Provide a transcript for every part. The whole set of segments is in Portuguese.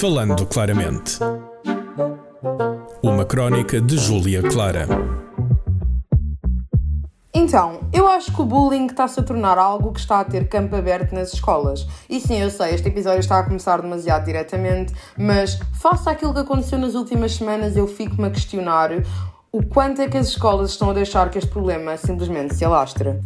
Falando claramente. Uma crónica de Júlia Clara. Então, eu acho que o bullying está-se a tornar algo que está a ter campo aberto nas escolas. E sim, eu sei, este episódio está a começar demasiado diretamente, mas face àquilo que aconteceu nas últimas semanas, eu fico-me a questionar o quanto é que as escolas estão a deixar que este problema simplesmente se alastre.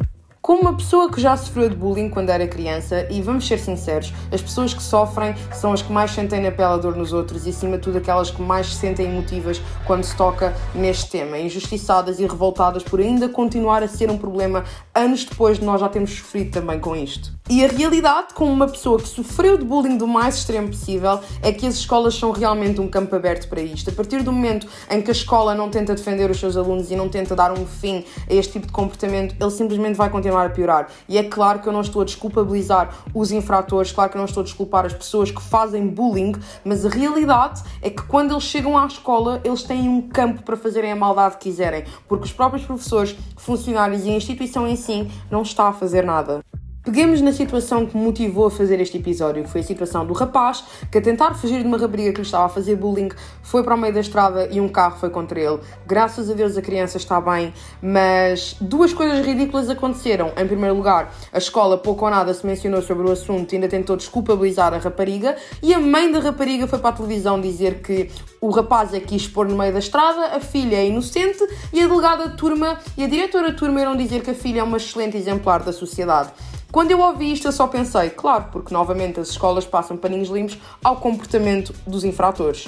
Como uma pessoa que já sofreu de bullying quando era criança, e vamos ser sinceros, as pessoas que sofrem são as que mais sentem na pele a dor nos outros e, acima de tudo, aquelas que mais se sentem emotivas quando se toca neste tema, injustiçadas e revoltadas por ainda continuar a ser um problema anos depois de nós já termos sofrido também com isto. E a realidade, como uma pessoa que sofreu de bullying do mais extremo possível, é que as escolas são realmente um campo aberto para isto. A partir do momento em que a escola não tenta defender os seus alunos e não tenta dar um fim a este tipo de comportamento, ele simplesmente vai continuar continuar a piorar. E é claro que eu não estou a desculpabilizar os infratores, claro que eu não estou a desculpar as pessoas que fazem bullying, mas a realidade é que quando eles chegam à escola, eles têm um campo para fazerem a maldade que quiserem, porque os próprios professores, funcionários e a instituição em si não está a fazer nada. Peguemos na situação que motivou a fazer este episódio, que foi a situação do rapaz que, a tentar fugir de uma rapariga que lhe estava a fazer bullying, foi para o meio da estrada e um carro foi contra ele. Graças a Deus a criança está bem, mas duas coisas ridículas aconteceram. Em primeiro lugar, a escola pouco ou nada se mencionou sobre o assunto e ainda tentou desculpabilizar a rapariga, e a mãe da rapariga foi para a televisão dizer que o rapaz é que pôr no meio da estrada, a filha é inocente e a delegada de turma e a diretora de turma irão dizer que a filha é uma excelente exemplar da sociedade. Quando eu ouvi isto, eu só pensei, claro, porque novamente as escolas passam paninhos limpos ao comportamento dos infratores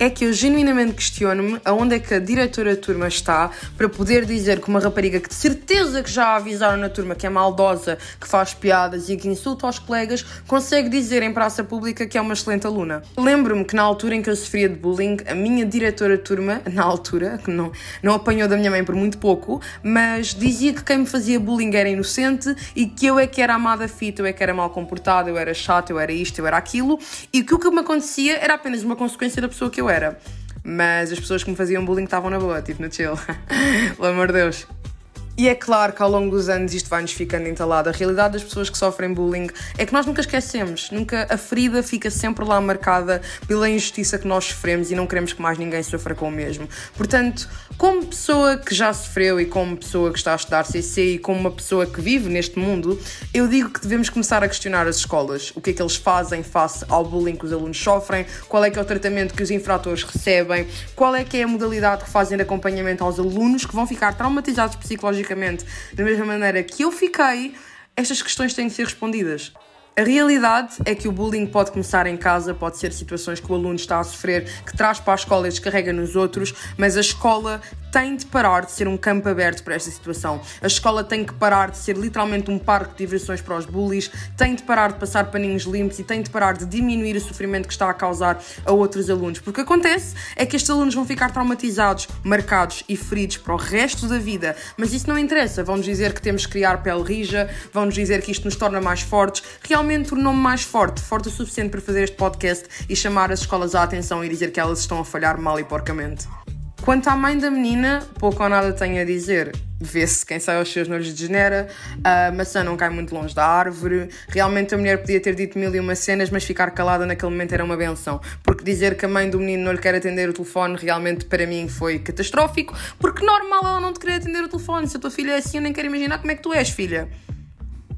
é que eu genuinamente questiono-me aonde é que a diretora da turma está para poder dizer que uma rapariga que de certeza que já avisaram na turma que é maldosa, que faz piadas e que insulta aos colegas, consegue dizer em praça pública que é uma excelente aluna. Lembro-me que na altura em que eu sofria de bullying, a minha diretora de turma, na altura, que não, não apanhou da minha mãe por muito pouco, mas dizia que quem me fazia bullying era inocente e que eu é que era amada fita, eu é que era mal comportada, eu era chata, eu era isto, eu era aquilo, e que o que me acontecia era apenas uma consequência da pessoa que eu era. Mas as pessoas que me faziam bullying estavam na boa, tipo no chill. Pelo amor de Deus. E é claro que ao longo dos anos isto vai-nos ficando entalado. A realidade das pessoas que sofrem bullying é que nós nunca esquecemos, nunca a ferida fica sempre lá marcada pela injustiça que nós sofremos e não queremos que mais ninguém sofra com o mesmo. Portanto, como pessoa que já sofreu e como pessoa que está a estudar CC e como uma pessoa que vive neste mundo, eu digo que devemos começar a questionar as escolas. O que é que eles fazem face ao bullying que os alunos sofrem, qual é que é o tratamento que os infratores recebem, qual é que é a modalidade que fazem de acompanhamento aos alunos que vão ficar traumatizados psicologicamente da mesma maneira que eu fiquei, estas questões têm de ser respondidas. A realidade é que o bullying pode começar em casa, pode ser situações que o aluno está a sofrer, que traz para a escola e descarrega nos outros, mas a escola tem de parar de ser um campo aberto para esta situação. A escola tem que parar de ser literalmente um parque de diversões para os bullies, tem de parar de passar paninhos limpos e tem de parar de diminuir o sofrimento que está a causar a outros alunos. Porque acontece é que estes alunos vão ficar traumatizados, marcados e feridos para o resto da vida. Mas isso não interessa. Vão-nos dizer que temos que criar pele rija, vão-nos dizer que isto nos torna mais fortes. Realmente tornou-me mais forte, forte o suficiente para fazer este podcast e chamar as escolas à atenção e dizer que elas estão a falhar mal e porcamente. Quanto à mãe da menina, pouco ou nada tenho a dizer. Vê-se quem sai aos seus noros degenera, a maçã não cai muito longe da árvore. Realmente a mulher podia ter dito mil e uma cenas, mas ficar calada naquele momento era uma benção. Porque dizer que a mãe do menino não lhe quer atender o telefone realmente para mim foi catastrófico, porque normal ela não te querer atender o telefone. Se a tua filha é assim, eu nem quero imaginar como é que tu és, filha.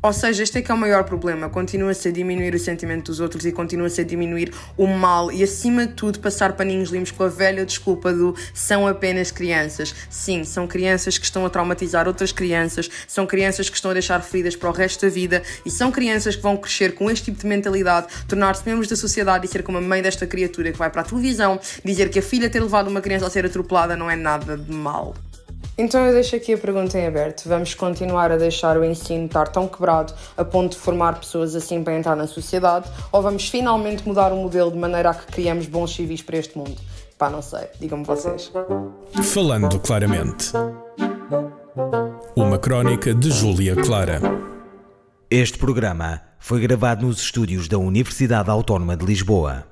Ou seja, este é que é o maior problema. Continua-se a diminuir o sentimento dos outros e continua-se a diminuir o mal e, acima de tudo, passar paninhos limpos com a velha desculpa do são apenas crianças. Sim, são crianças que estão a traumatizar outras crianças, são crianças que estão a deixar feridas para o resto da vida e são crianças que vão crescer com este tipo de mentalidade, tornar-se membros da sociedade e ser como a mãe desta criatura que vai para a televisão dizer que a filha ter levado uma criança a ser atropelada não é nada de mal. Então eu deixo aqui a pergunta em aberto. Vamos continuar a deixar o ensino estar tão quebrado a ponto de formar pessoas assim para entrar na sociedade? Ou vamos finalmente mudar o modelo de maneira a que criamos bons civis para este mundo? Pá, não sei. Digam-me vocês. Falando claramente. Uma crónica de Júlia Clara. Este programa foi gravado nos estúdios da Universidade Autónoma de Lisboa.